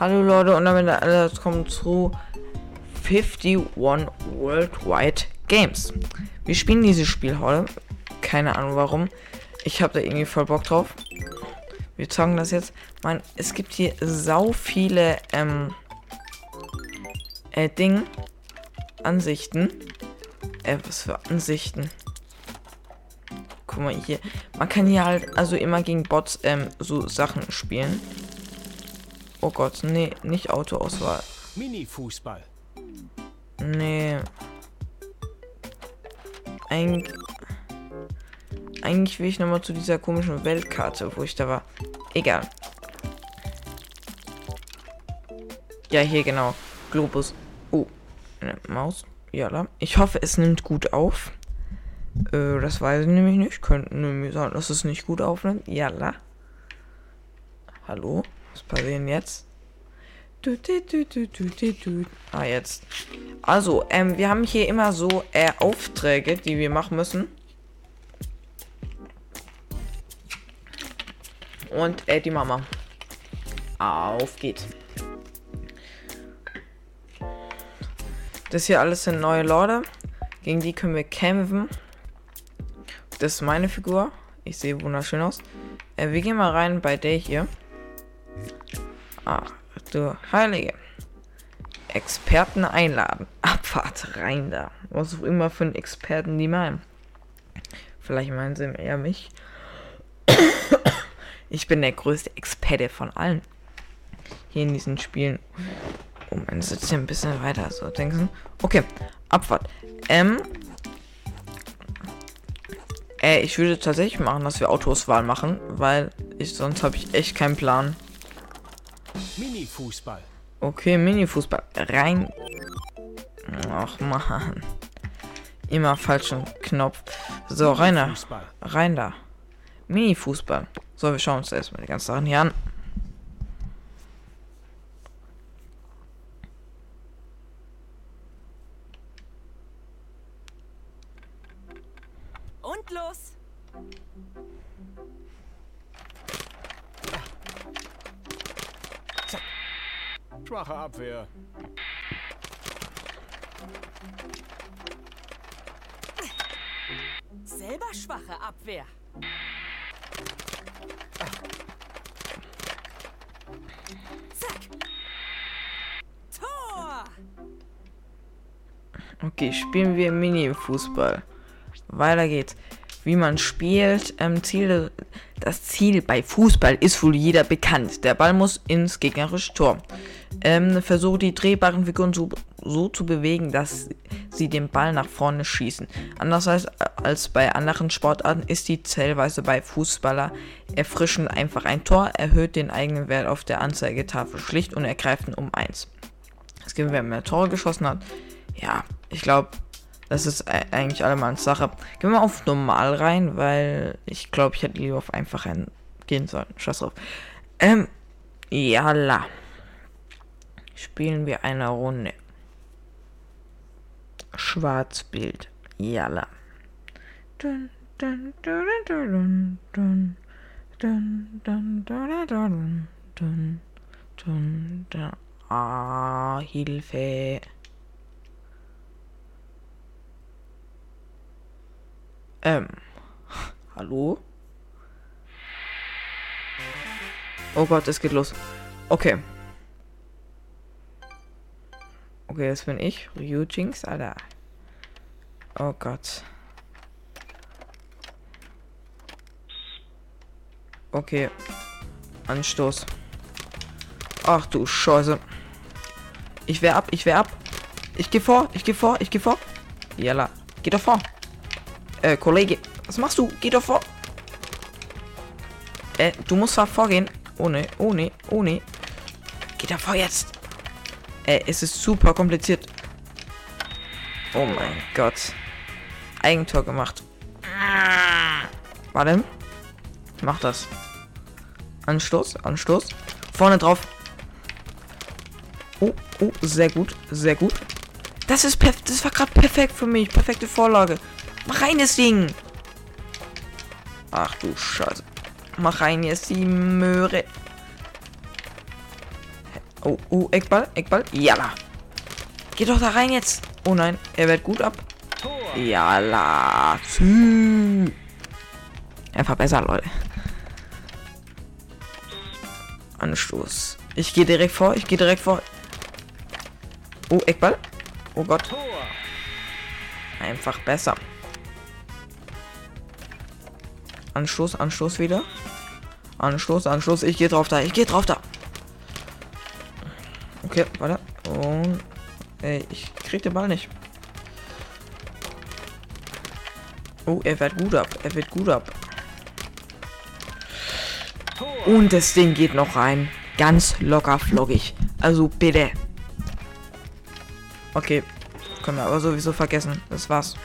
Hallo Leute und damit alles kommt zu 51 Worldwide Games. Wir spielen dieses Spiel heute. Keine Ahnung warum. Ich habe da irgendwie voll Bock drauf. Wir zocken das jetzt. Man, es gibt hier sau viele ähm, äh, Ding. Ansichten. Äh, was für Ansichten? Guck mal hier. Man kann hier halt also immer gegen Bots ähm, so Sachen spielen. Oh Gott, nee, nicht Autoauswahl. Mini-Fußball. Nee. Eig Eigentlich will ich nochmal zu dieser komischen Weltkarte, wo ich da war. Egal. Ja, hier genau. Globus. Oh, eine Maus. Ja, ich hoffe, es nimmt gut auf. Äh, das weiß ich nämlich nicht. Könnten nämlich sagen, dass es nicht gut aufnimmt. Ja, Hallo? Was passiert jetzt? Ah, jetzt. Also, ähm, wir haben hier immer so äh, Aufträge, die wir machen müssen. Und äh, die Mama. Auf geht's. Das hier alles sind neue Leute. Gegen die können wir kämpfen. Das ist meine Figur. Ich sehe wunderschön aus. Äh, wir gehen mal rein bei der hier. Ach, du Heilige. Experten einladen. Abfahrt rein da. Was auch immer für einen Experten die meinen. Vielleicht meinen sie eher mich. Ich bin der größte Experte von allen. Hier in diesen Spielen. Oh, man sitzt hier ein bisschen weiter. So, denken Okay, Abfahrt. Ähm. Äh, ich würde tatsächlich machen, dass wir Autoswahl machen, weil ich sonst habe ich echt keinen Plan. Mini-Fußball. Okay, Mini-Fußball. Rein. Ach man. Immer falschen Knopf. So, rein da. Rein da. Mini-Fußball. So, wir schauen uns erstmal die ganzen Sachen hier an. Wir Mini-Fußball. Weiter geht's. Wie man spielt, ähm, Ziel, das Ziel bei Fußball ist wohl jeder bekannt. Der Ball muss ins gegnerische Tor. Ähm, versuche die drehbaren Figuren so, so zu bewegen, dass sie den Ball nach vorne schießen. Anders als, als bei anderen Sportarten ist die Zählweise bei Fußballer erfrischend einfach ein Tor, erhöht den eigenen Wert auf der Anzeigetafel schlicht und ergreifend um 1. Es gibt, wer mehr Tore geschossen hat. Ja, ich glaube, das ist e- eigentlich allemanns Sache. Gehen wir auf normal rein, weil ich glaube, ich hätte lieber auf einfach gehen sollen. Scheiß drauf. Ähm, jalla. Spielen wir eine Runde. Schwarzbild. Dun. Ah, Hilfe. Ähm. Hallo? Oh Gott, es geht los. Okay. Okay, das bin ich. Ryu Jinx, Alter. Oh Gott. Okay. Anstoß. Ach du Scheiße. Ich wehr ab, ich wehr ab. Ich geh vor, ich geh vor, ich geh vor. Jalla. Geh doch vor. Äh, Kollege, was machst du? Geh doch vor. Äh, du musst zwar vorgehen. Oh ne, oh ne, oh ne. Geh doch vor jetzt. Äh, es ist super kompliziert. Oh mein Gott. Eigentor gemacht. Warte. Mach das. Anstoß, Anstoß. Vorne drauf. Oh, oh, sehr gut, sehr gut. Das ist perfekt. Das war gerade perfekt für mich. Perfekte Vorlage. Mach rein das Ding. Ach du Scheiße. Mach rein jetzt die Möhre. Oh, oh, Eckball, Eckball. Jalla. Geh doch da rein jetzt. Oh nein, er wird gut ab. Jalla. Sü. Einfach besser, Leute. Anstoß. Ich gehe direkt vor, ich gehe direkt vor. Oh, Eckball. Oh Gott, einfach besser. Anstoß, Anstoß wieder. Anstoß, Anstoß. Ich gehe drauf da, ich gehe drauf da. Okay, warte. Und. Ey, ich krieg den Ball nicht. Oh, er wird gut ab. Er wird gut ab. Und das Ding geht noch rein. Ganz locker flockig. Also bitte. Okay. Können wir aber sowieso vergessen. Das war's.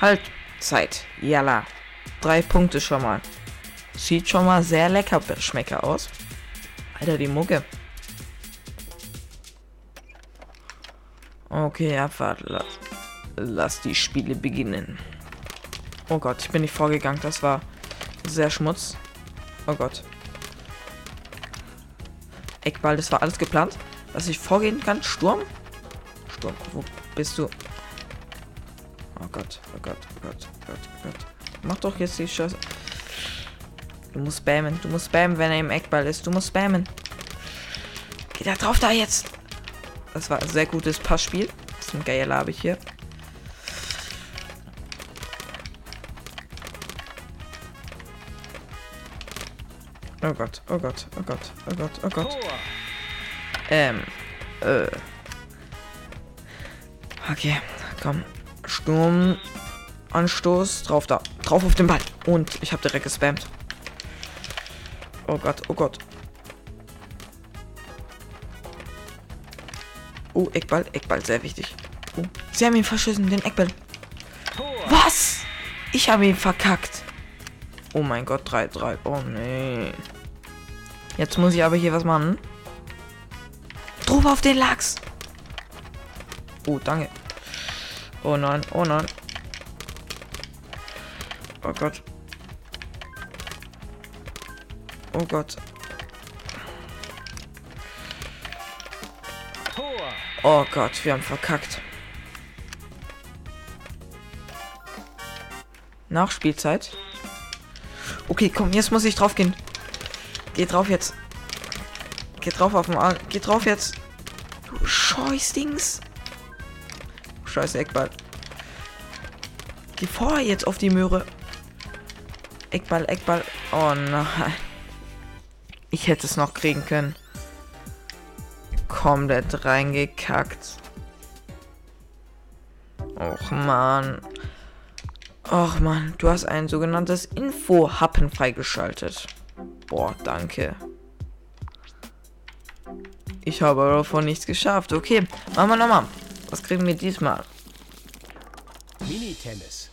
Halt. Zeit. Jalla. Drei Punkte schon mal. Sieht schon mal sehr lecker schmecker aus. Alter, die Mucke. Okay, Abfahrt. Lass, lass die Spiele beginnen. Oh Gott, ich bin nicht vorgegangen. Das war sehr Schmutz. Oh Gott. Eckball, das war alles geplant. Dass ich vorgehen kann. Sturm? Sturm, wo bist du? Oh Gott, oh Gott, oh Gott, oh Gott, oh Gott. Mach doch jetzt die Scheiße. Du musst spammen, du musst spammen, wenn er im Eckball ist. Du musst spammen. Geh da drauf da jetzt. Das war ein sehr gutes Passspiel. Das ist ein geiler habe ich hier. Oh Gott, oh Gott, oh Gott, oh Gott, oh Gott. Ähm, äh. Okay, komm. Sturm. Anstoß. Drauf da. Drauf auf den Ball. Und ich habe direkt gespammt. Oh Gott, oh Gott. Oh, Eckball, Eckball, sehr wichtig. Oh, sie haben ihn verschissen, den Eckball. Was? Ich habe ihn verkackt. Oh mein Gott, 3-3. Oh nee. Jetzt muss ich aber hier was machen. Drauf auf den Lachs. Oh, danke. Oh nein, oh nein. Oh Gott. Oh Gott. Oh Gott, wir haben verkackt. Nachspielzeit. Okay, komm, jetzt muss ich drauf gehen. Geh drauf jetzt. Geh drauf auf den Arm. Geh drauf jetzt. Du Scheißdings. Scheiße Eckball. Geh vor jetzt auf die Möhre. Eckball, Eckball. Oh nein. Ich hätte es noch kriegen können. Komplett reingekackt. Och man. Och man, du hast ein sogenanntes Info-Happen freigeschaltet. Boah, danke. Ich habe davon nichts geschafft. Okay, machen wir nochmal. Was kriegen wir diesmal? Minitennis.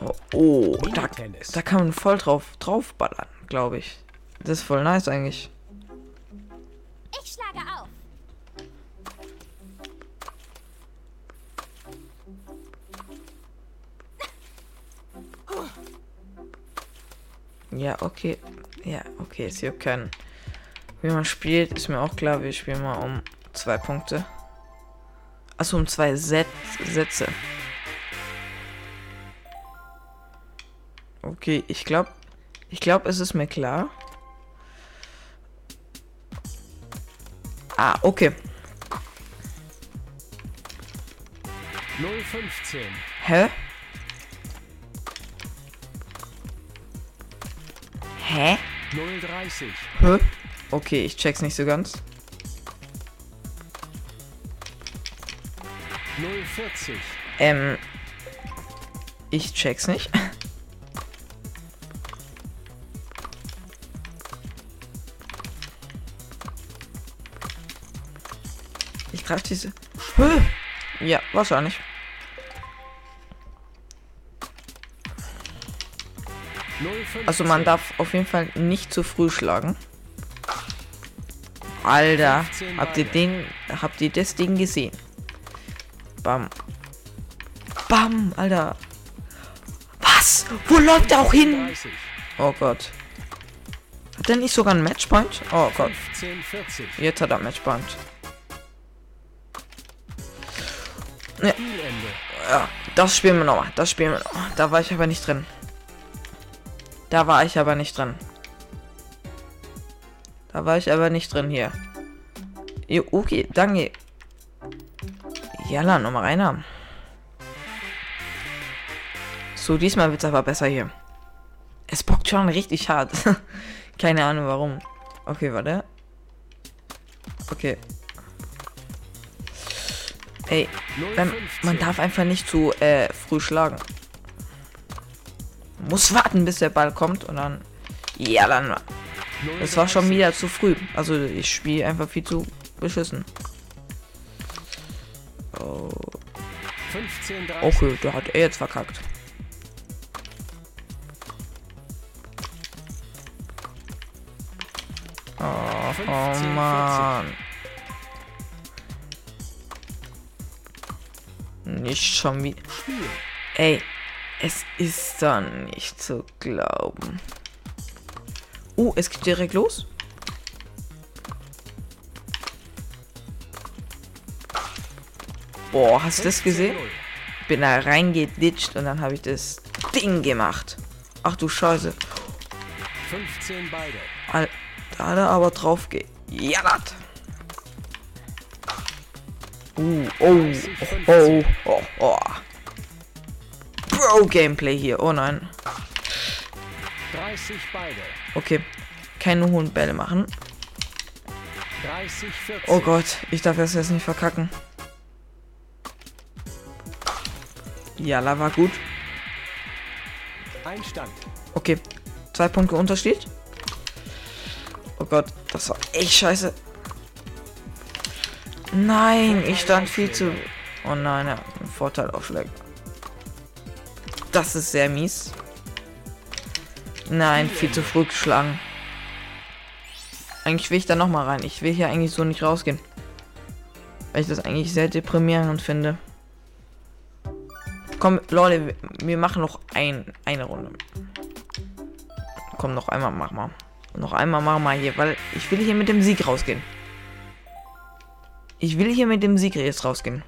Oh, oh da, Minitennis. da kann man voll drauf draufballern, glaube ich. Das ist voll nice eigentlich. Ich schlage auf. Ja, okay. Ja, okay, ist hier kein. Wie man spielt, ist mir auch klar. Wir spielen mal um zwei Punkte. Achso, um zwei Set Sätze. Okay, ich glaube, ich glaube, es ist mir klar. Ah, okay. 015. Hä? Hä? 030. Hä? Okay, ich check's nicht so ganz. 040. Ähm. Ich check's nicht. Ich greif diese. Ja, wahrscheinlich. 015. Also man darf auf jeden Fall nicht zu früh schlagen. Alter, 15 habt ihr den, habt ihr das Ding gesehen? Bam. Bam, Alter. Was? Wo läuft er auch hin? 30. Oh Gott. Hat der nicht sogar einen Matchpoint? Oh Gott. 15, 40. Jetzt hat er einen Matchpoint. Spielende. Ja, das spielen wir nochmal. Das spielen wir nochmal. Da war ich aber nicht drin. Da war ich aber nicht drin. Da war ich aber nicht drin hier. Okay, danke. Jalla, nochmal einer. So, diesmal wird's aber besser hier. Es bockt schon richtig hart. Keine Ahnung warum. Okay, warte. Okay. Ey, ähm, 0,15. man darf einfach nicht zu äh, früh schlagen. Muss warten, bis der Ball kommt und dann. Ja, dann. Es war schon 0,30. wieder zu früh. Also ich spiele einfach viel zu beschissen. Oh, 15, 30. okay, da hat er jetzt verkackt. Oh, oh 15, Mann. Nicht schon wieder. Spiel. Ey, es ist dann nicht zu glauben. Oh, es geht direkt los. Boah, hast du das gesehen? 15, 0. Bin da reingeditscht und dann habe ich das Ding gemacht. Ach du Scheiße. 15 beide. Al- Da hat er aber drauf gejallert. Uh, oh, oh, oh, oh, oh. Pro-Gameplay hier. Oh nein. 30 beide. Okay. Keine hohen Bälle machen. 30, 40. Oh Gott, ich darf das jetzt nicht verkacken. Jalla war gut. Einstand. Okay. Zwei Punkte Unterschied. Oh Gott, das war echt scheiße. Nein, ich stand viel zu. Oh nein, einen Vorteil aufschlägt. Das ist sehr mies. Nein, viel zu früh geschlagen. Eigentlich will ich da noch mal rein. Ich will hier eigentlich so nicht rausgehen. Weil ich das eigentlich sehr deprimierend finde. Komm, Leute, wir- machen noch ein, eine Runde. Komm, noch einmal mach mal. Noch einmal mach mal hier, weil ich will hier mit dem Sieg rausgehen. Ich will hier mit dem Sieg jetzt rausgehen.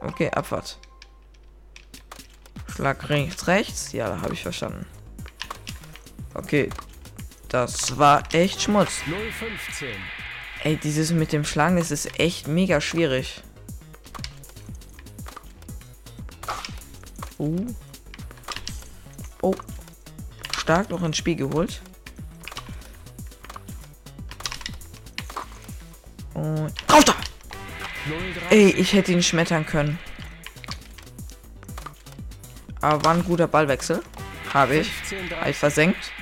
Okay, Abfahrt. Schlag rechts, rechts. Ja, da habe ich verstanden. Okay. Das war echt Schmutz. 015. Ey, dieses mit dem Schlagen, das ist echt mega schwierig. Uh. Oh. Stark noch ins Spiel geholt. Und. Rauf da! 030. Ey, ich hätte ihn schmettern können. Aber war ein guter Ballwechsel. Habe ich. 15, Habe ich 30. versenkt.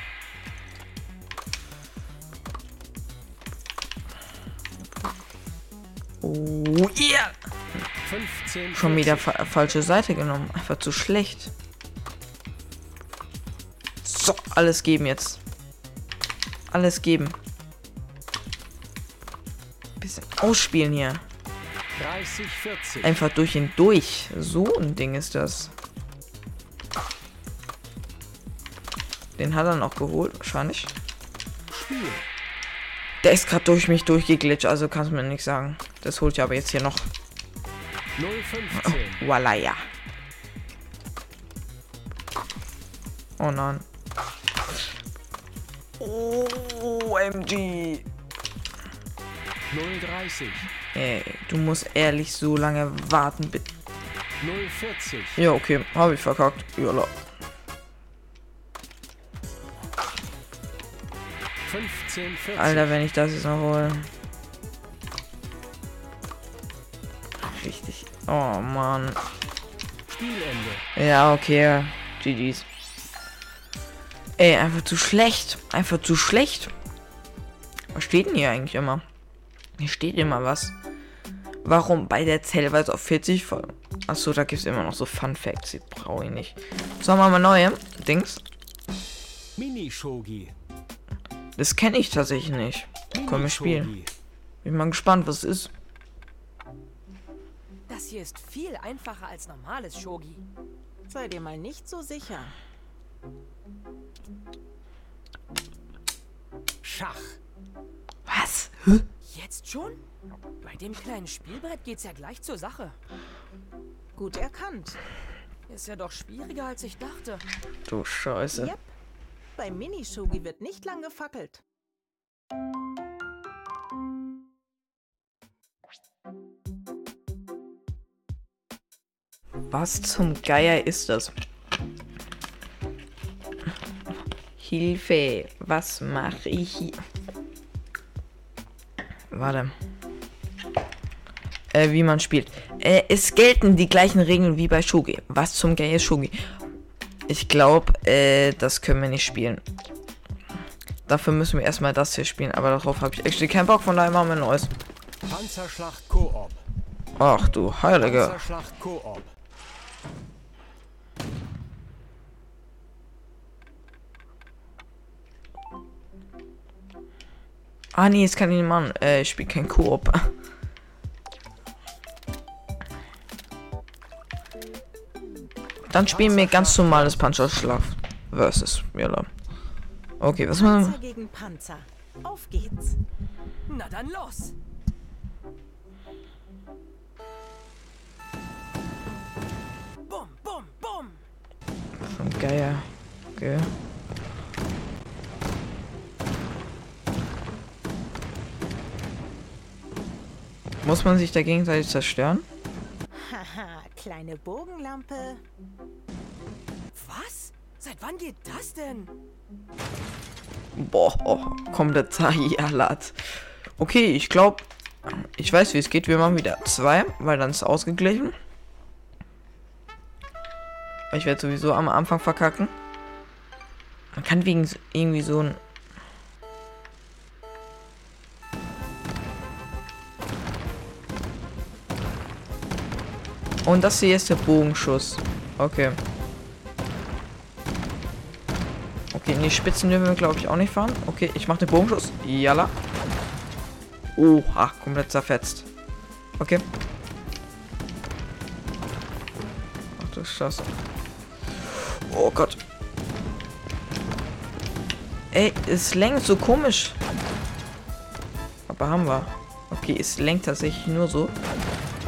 Schon wieder 40. fa falsche Seite genommen. Einfach zu schlecht. So, alles geben jetzt. Alles geben. Bisschen ausspielen hier. 30, 40. Einfach durch ihn durch. So ein Ding ist das. Den hat er noch geholt, wahrscheinlich. Spiel. Der ist gerade durch mich durchgeglitscht, also kannst du mir nicht sagen. Das holt ja aber jetzt hier noch. 015. Voila, ja. Oh nein. OMG. 030. Ey, du musst ehrlich so lange warten, bitte. 040. Ja, okay, habe ich verkackt. Jalla. 15, 40. Alter, wenn ich das jetzt noch hole. Oh Mann. Spielende. Ja, okay. GG's. Ey, einfach zu schlecht. Einfach zu schlecht. Was steht denn hier eigentlich immer? Hier steht immer was. Warum bei der Zählweise auf 40 voll? Achso, da gibt es immer noch so Fun Facts. Die brauche ich nicht. So, machen wir neue Dings. Mini-Shogi. Das kenne ich tatsächlich nicht. Können wir spielen. Bin mal gespannt, was es ist. Das hier ist viel einfacher als normales Shogi. Sei dir mal nicht so sicher. Schach. Was? Hä? Jetzt schon? Bei dem kleinen Spielbrett geht's ja gleich zur Sache. Gut erkannt. Ist ja doch schwieriger, als ich dachte. Du Scheiße. Yep. Beim Mini-Shogi wird nicht lang gefackelt. Was zum Geier ist das? Hilfe, was mache ich hier? Warte. Äh, wie man spielt. Äh, es gelten die gleichen Regeln wie bei Shogi. Was zum Geier ist Shogi? Ich glaube, äh, das können wir nicht spielen. Dafür müssen wir erstmal das hier spielen, aber darauf habe ich actually keinen Bock, von daher machen wir ein neues. Panzerschlacht Koop. Ach du Heilige. Panzerschlacht Koop. Ah nee, jetzt kann ich nicht machen. Äh, ich spiele kein Koop. Dann spielen wir ganz normales Panzerschlag versus Miller. Okay, was machen Panzer gegen Panzer. Auf geht's. Na dann los! Bum, bum, bum! wir? Geier. Okay. Muss man sich da gegenseitig zerstören? Haha, kleine Bogenlampe. Was? Seit wann geht das denn? Boah, oh, komplett zerjallert. Okay, ich glaube, ich weiß, wie es geht. Wir machen wieder zwei, weil dann ist es ausgeglichen. Ich werde sowieso am Anfang verkacken. Man kann wegen irgendwie so ein... Und das hier ist der Bogenschuss. Okay. Okay, in die Spitzen dürfen wir, glaube ich, auch nicht fahren. Okay, ich mache den Bogenschuss. Jalla. Oha, komplett zerfetzt. Okay. Ach du Scheiße. Oh Gott. Ey, es lenkt so komisch. Aber haben wir. Okay, es lenkt tatsächlich nur so.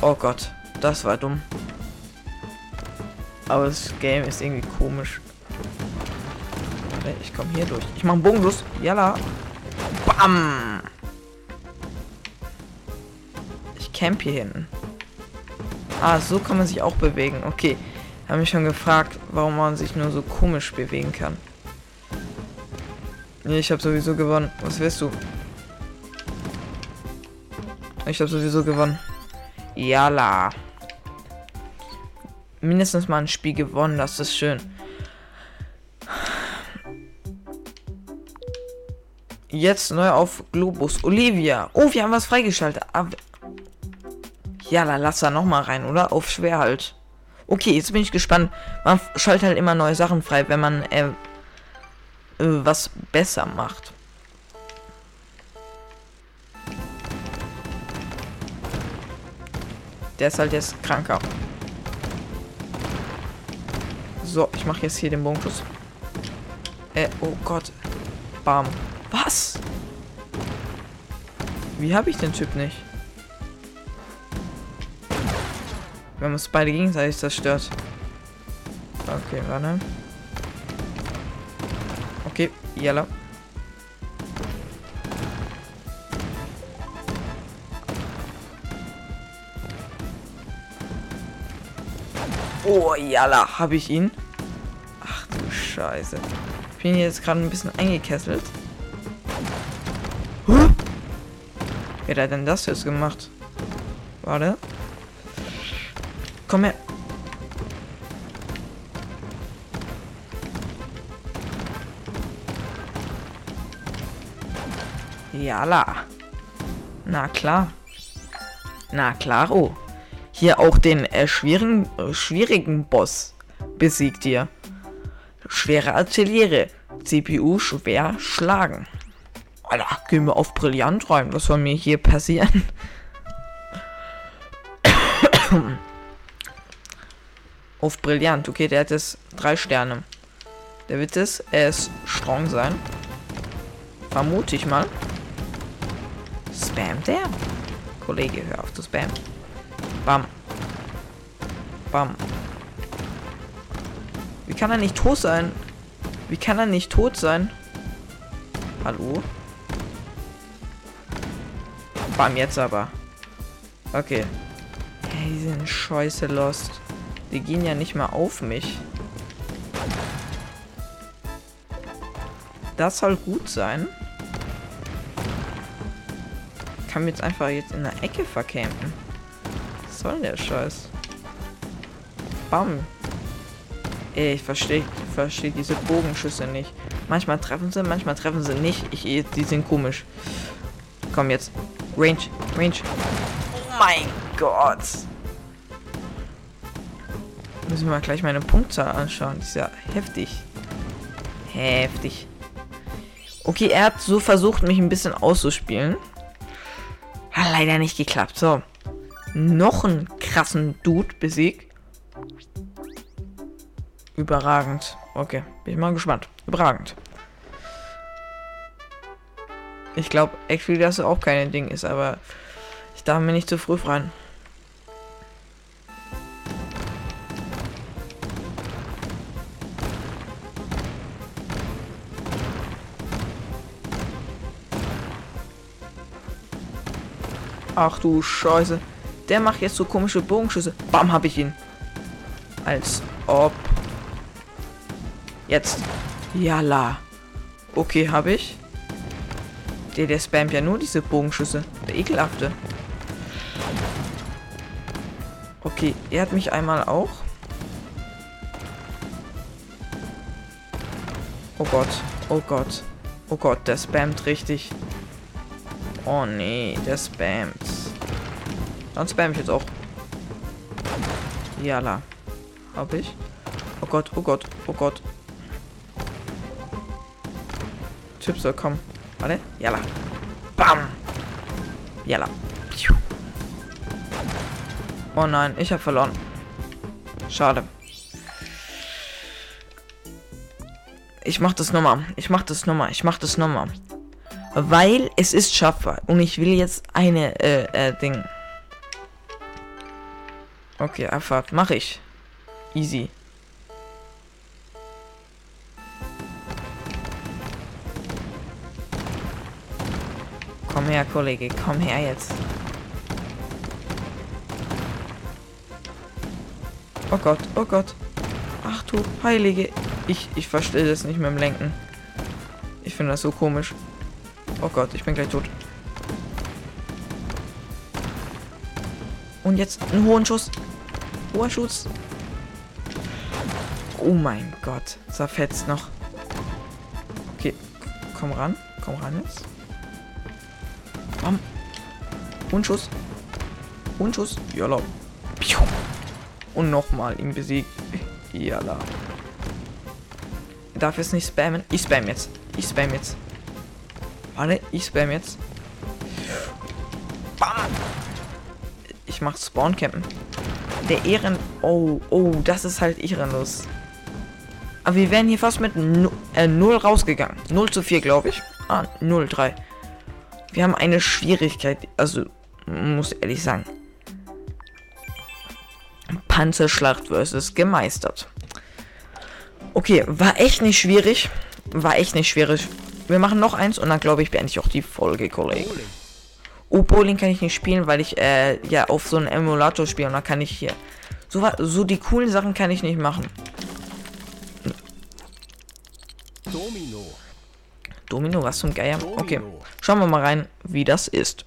Oh Gott, das war dumm. Aber das Game ist irgendwie komisch. Ich komme hier durch. Ich mache einen Bogenschuss. Jalla. Bam. Ich camp hier hinten. Ah, so kann man sich auch bewegen. Okay. Habe mich schon gefragt, warum man sich nur so komisch bewegen kann. Nee, ich habe sowieso gewonnen. Was willst du? Ich habe sowieso gewonnen. Jalla. Mindestens mal ein Spiel gewonnen, das ist schön. Jetzt neu auf Globus. Olivia. Oh, wir haben was freigeschaltet. Ah, ja, dann lass da noch mal rein, oder? Auf schwer halt. Okay, jetzt bin ich gespannt. Man schaltet halt immer neue Sachen frei, wenn man äh, äh, was besser macht. Der ist halt jetzt kranker. So, ich mache jetzt hier den Bogenschuss. Äh, oh Gott. Bam. Was? Wie habe ich den Typ nicht? Wir haben uns beide gegenseitig zerstört. Okay, warte. Okay, yellow. Oh, jalla, habe ich ihn? Scheiße. Ich bin jetzt gerade ein bisschen eingekesselt. Huh? Wer hat denn das jetzt gemacht? Warte. Komm her. Jalla. Na klar. Na klaro. Hier auch den äh, schwierigen, äh, schwierigen Boss besiegt ihr. Schwere Artillerie. CPU schwer schlagen. Alter, gehen wir auf brillant rein. Was soll mir hier passieren? auf brillant. Okay, der hat jetzt drei Sterne. Der wird es, er ist strong sein. Vermute ich mal. Spammt der? Kollege, hör auf zu spammen. Bam. Bam. Kann er nicht tot sein? Wie kann er nicht tot sein? Hallo? Bam, jetzt aber. Okay. Hey, die sind scheiße lost. Die gehen ja nicht mal auf mich. Das soll gut sein. Ich kann jetzt einfach jetzt in der Ecke vercampen. Was soll der Scheiß? Bam. Ich verstehe versteh diese Bogenschüsse nicht. Manchmal treffen sie, manchmal treffen sie nicht. Ich, die sind komisch. Komm jetzt. Range, Range. Oh mein Gott. Müssen wir mal gleich meine Punktzahl anschauen. Die ist ja heftig. Heftig. Okay, er hat so versucht, mich ein bisschen auszuspielen. Hat leider nicht geklappt. So. Noch einen krassen Dude besiegt. Überragend. Okay, bin ich mal gespannt. Überragend. Ich glaube, actually, dass es auch kein Ding ist, aber ich darf mir nicht zu früh freuen. Ach du Scheiße. Der macht jetzt so komische Bogenschüsse. Bam, hab ich ihn. Als ob. Jetzt. Jalla. Okay, habe ich. Der, der spammt ja nur diese Bogenschüsse. Der ekelhafte. Okay, er hat mich einmal auch. Oh Gott. Oh Gott. Oh Gott, der spammt richtig. Oh nee, der spammt. Dann spam ich jetzt auch. Jalla. Hab ich? Oh Gott, oh Gott, oh Gott. Chips soll kommen. Warte. Jalla. Bam. Jalla. Oh nein, ich habe verloren. Schade. Ich mach das nochmal. Ich mach das nochmal. Ich mach das nochmal. Weil es ist schaffbar. Und ich will jetzt eine, äh, äh, Ding. Okay, Abfahrt. Mach ich. Easy. Her, Kollege. Komm her jetzt. Oh Gott, oh Gott. Ach du Heilige. Ich, ich verstehe das nicht mit dem Lenken. Ich finde das so komisch. Oh Gott, ich bin gleich tot. Und jetzt einen hohen Schuss. Hoher Schuss. Oh mein Gott. Zerfetzt noch. Okay. Komm ran. Komm ran jetzt. Bam. Und Schuss. Und Schuss. Jalla. Und nochmal ihn besiegt. Jalla. Er darf jetzt nicht spammen. Ich spam jetzt. Ich spam jetzt. Warte, ich spam jetzt. Bam! Ich mach Spawncampen. Der Ehren... Oh, oh, das ist halt ehrenlos. Aber wir wären hier fast mit 0 äh, rausgegangen. 0 zu 4, glaube ich. Ah, 0, 3. Wir haben eine Schwierigkeit. Also, muss ehrlich sagen. Panzerschlacht versus gemeistert. Okay, war echt nicht schwierig. War echt nicht schwierig. Wir machen noch eins und dann glaube ich beende ich auch die Folge, Kollege. Oh, Bowling kann ich nicht spielen, weil ich äh, ja auf so einem Emulator spiele und dann kann ich hier. So, so die coolen Sachen kann ich nicht machen. Domino, was zum Geier? Okay, schauen wir mal rein, wie das ist.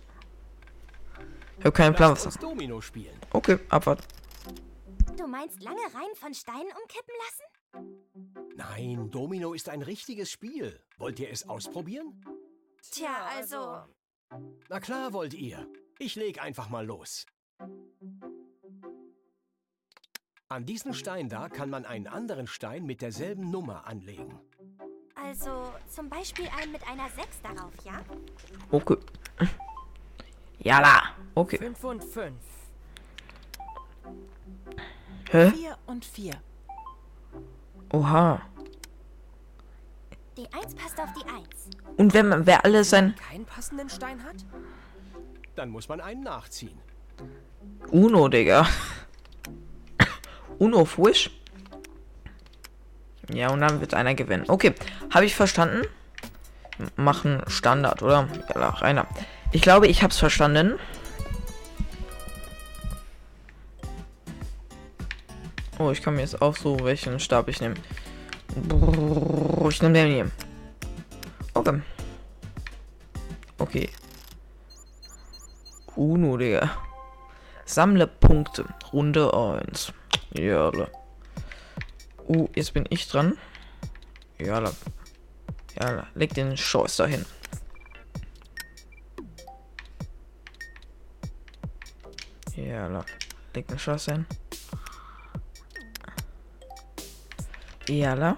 Ich habe keinen Plan, was Domino spielen. Okay, abwarten. Du meinst lange Reihen von Steinen umkippen lassen? Nein, Domino ist ein richtiges Spiel. Wollt ihr es ausprobieren? Tja, also. Na klar wollt ihr. Ich leg einfach mal los. An diesen Stein da kann man einen anderen Stein mit derselben Nummer anlegen. Also zum Beispiel einen mit einer 6 darauf, ja? Okay. Jala. Okay. 5 und 5. Hä? Vier und vier. Oha. Die 1 passt auf die 1. Und wenn man, wer alle sein Keinen passenden Stein hat? Dann muss man einen nachziehen. Uno, Digga. Uno Fusch. Ja, und dann wird einer gewinnen. Okay, habe ich verstanden? Machen Standard, oder? Ja, Rainer. Ich glaube, ich habe es verstanden. Oh, ich kann mir jetzt auch so welchen Stab ich nehme. Ich nehme den hier. Okay. Okay. Uno, Digga. Sammle Punkte. Runde 1. Ja. Uh, jetzt bin ich dran. Ja. Ja, leg den Scheiß dahin. Ja, leg den Scheiß hin. Ja,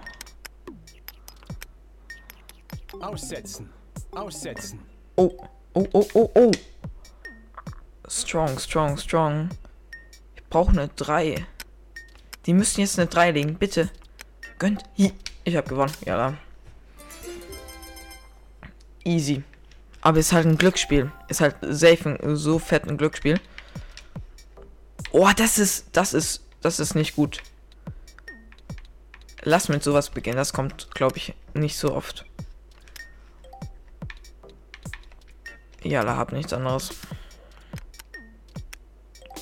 Aussetzen. Aussetzen. Oh, oh, oh, oh, oh. Strong, strong, strong. Ich brauche eine 3. Die müssen jetzt eine 3 legen, bitte. Gönnt. Ich habe gewonnen. Ja, da. Easy. Aber ist halt ein Glücksspiel. Ist halt safe ein so fett ein Glücksspiel. Oh, das ist, das ist, das ist nicht gut. Lass mit sowas beginnen. Das kommt, glaube ich, nicht so oft. Ja, da hab nichts anderes.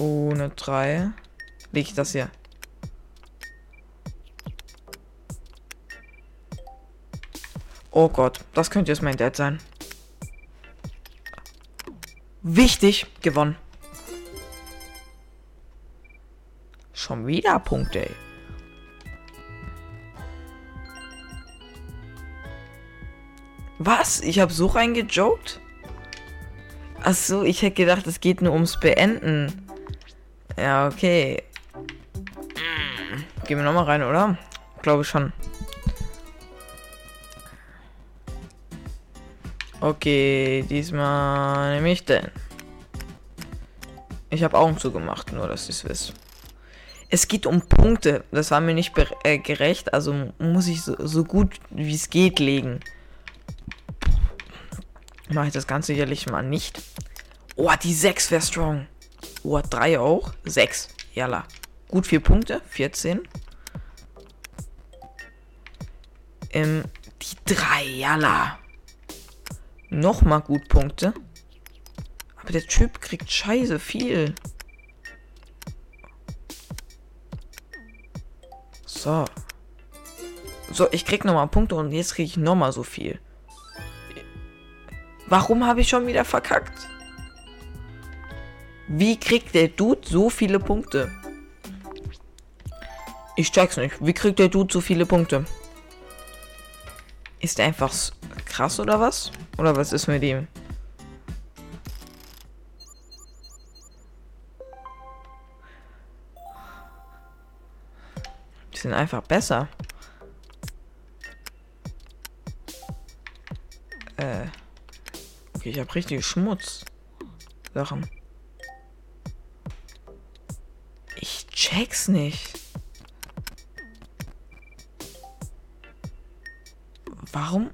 Ohne 3. Leg ich das hier. Oh Gott, das könnte jetzt mein Dad sein. Wichtig, gewonnen. Schon wieder Punkte, ey. Was? Ich habe so reingejoked? Ach so, ich hätte gedacht, es geht nur ums Beenden. Ja, okay. Gehen wir nochmal rein, oder? Glaube schon. Okay, diesmal nehme ich den. Ich habe Augen zugemacht, nur dass ihr es wisst. Es geht um Punkte. Das war mir nicht äh, gerecht, also muss ich so, so gut wie es geht legen. Mache ich das Ganze sicherlich mal nicht. Oh, die 6 wäre strong. Oh, 3 auch. 6. Jalla. Gut 4 Punkte. 14. Ähm, die 3. Jalla. Nochmal gut Punkte. Aber der Typ kriegt scheiße viel. So. So, ich krieg nochmal Punkte und jetzt krieg ich nochmal so viel. Warum habe ich schon wieder verkackt? Wie kriegt der Dude so viele Punkte? Ich check's nicht. Wie kriegt der Dude so viele Punkte? Ist einfach krass oder was? Oder was ist mit ihm? Die sind einfach besser. Äh. Okay, ich habe richtig Schmutz. Sachen. Ich check's nicht. Warum?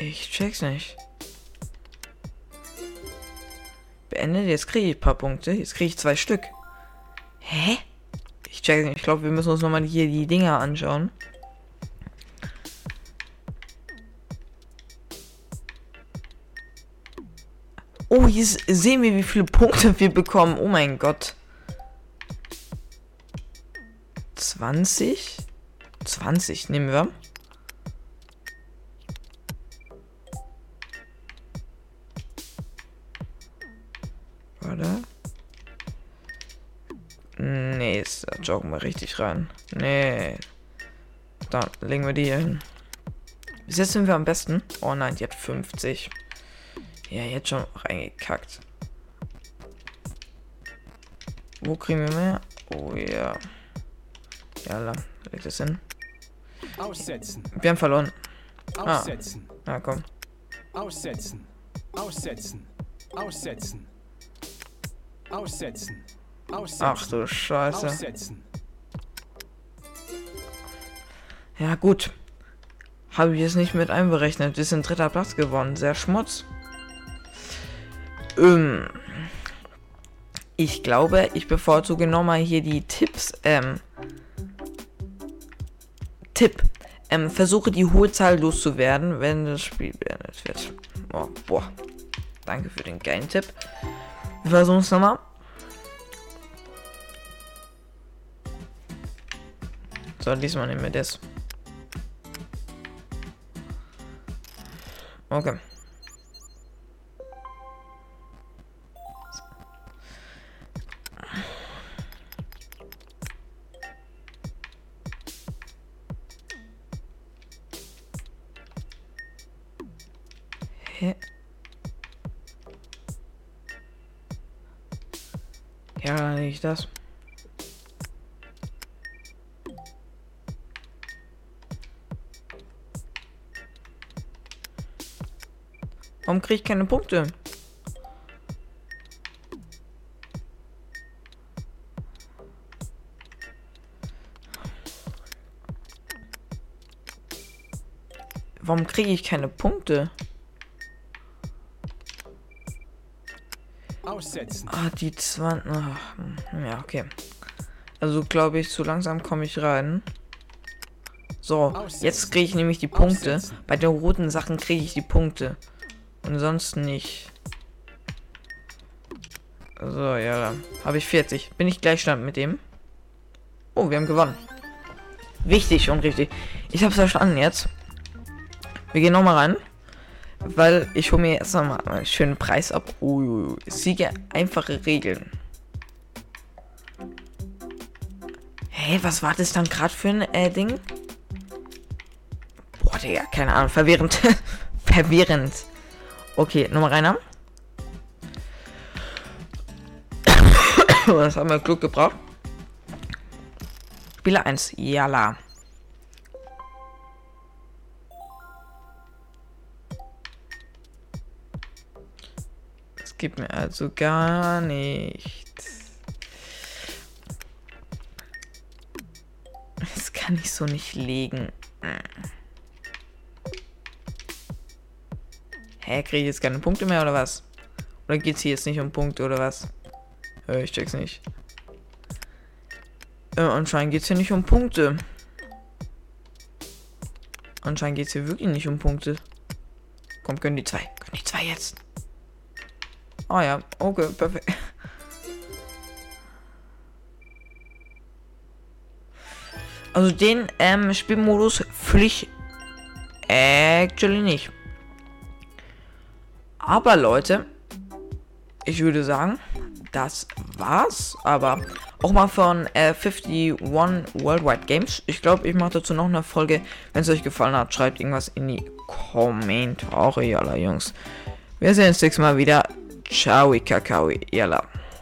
Ich check's nicht. Beendet, jetzt kriege ich ein paar Punkte. Jetzt kriege ich zwei Stück. Hä? Ich check's nicht. Ich glaube, wir müssen uns nochmal hier die Dinger anschauen. Oh, hier sehen wir, wie viele Punkte wir bekommen. Oh mein Gott. 20? 20 nehmen wir. Joggen wir richtig rein. Nee. Da legen wir die hier hin. Bis jetzt sind wir am besten. Oh nein, die hat 50. Ja, jetzt schon reingekackt. Wo kriegen wir mehr? Oh ja. Ja, la. Leg das hin. Aussetzen. Wir haben verloren. Ah. Aussetzen. Na komm. Aussetzen. Aussetzen. Aussetzen. Aussetzen. Aussetzen. Ach du Scheiße. Aussetzen. Ja, gut. Habe ich jetzt nicht mit einberechnet. Wir sind dritter Platz geworden. Sehr schmutz. Ähm, ich glaube, ich bevorzuge nochmal hier die Tipps. Ähm, Tipp. Ähm, versuche die hohe Zahl loszuwerden, wenn das Spiel beendet wird. Oh, boah. Danke für den geilen Tipp. Wir versuchen es nochmal. So, diesmal nehmen wir das. Okay. Kriege ich keine Punkte? Warum kriege ich keine Punkte? Aussetzen. Ah, die 20. Ach, hm, ja, okay. Also glaube ich, so langsam komme ich rein. So, jetzt kriege ich nämlich die Punkte. Aussetzen. Bei den roten Sachen kriege ich die Punkte. Und sonst nicht. So, ja, habe ich 40. Bin ich Gleichstand mit dem? Oh, wir haben gewonnen. Wichtig und richtig. Ich habe verstanden jetzt. Wir gehen nochmal rein. Weil ich hole mir jetzt nochmal einen schönen Preis ab. Uiuiui. Siege einfache Regeln. Hä, was war das dann gerade für ein äh, Ding? Boah, Digga, keine Ahnung. Verwirrend. Verwirrend. Okay, nochmal rein. Das haben wir Glück gebraucht. Spieler 1. Jala. Das gibt mir also gar nichts. Das kann ich so nicht legen. Hä, kriege ich jetzt keine Punkte mehr oder was? Oder geht es hier jetzt nicht um Punkte oder was? Äh, ich check's nicht. Äh, anscheinend geht es hier nicht um Punkte. Anscheinend geht es hier wirklich nicht um Punkte. Komm, können die zwei. Können die zwei jetzt. Ah ja, okay, perfekt. Also den ähm, Spielmodus Pflicht actually nicht. Aber Leute, ich würde sagen, das war's. Aber auch mal von äh, 51 Worldwide Games. Ich glaube, ich mache dazu noch eine Folge. Wenn es euch gefallen hat, schreibt irgendwas in die Kommentare, yalla Jungs. Wir sehen uns nächstes Mal wieder. Ciao, Kakao, yalla.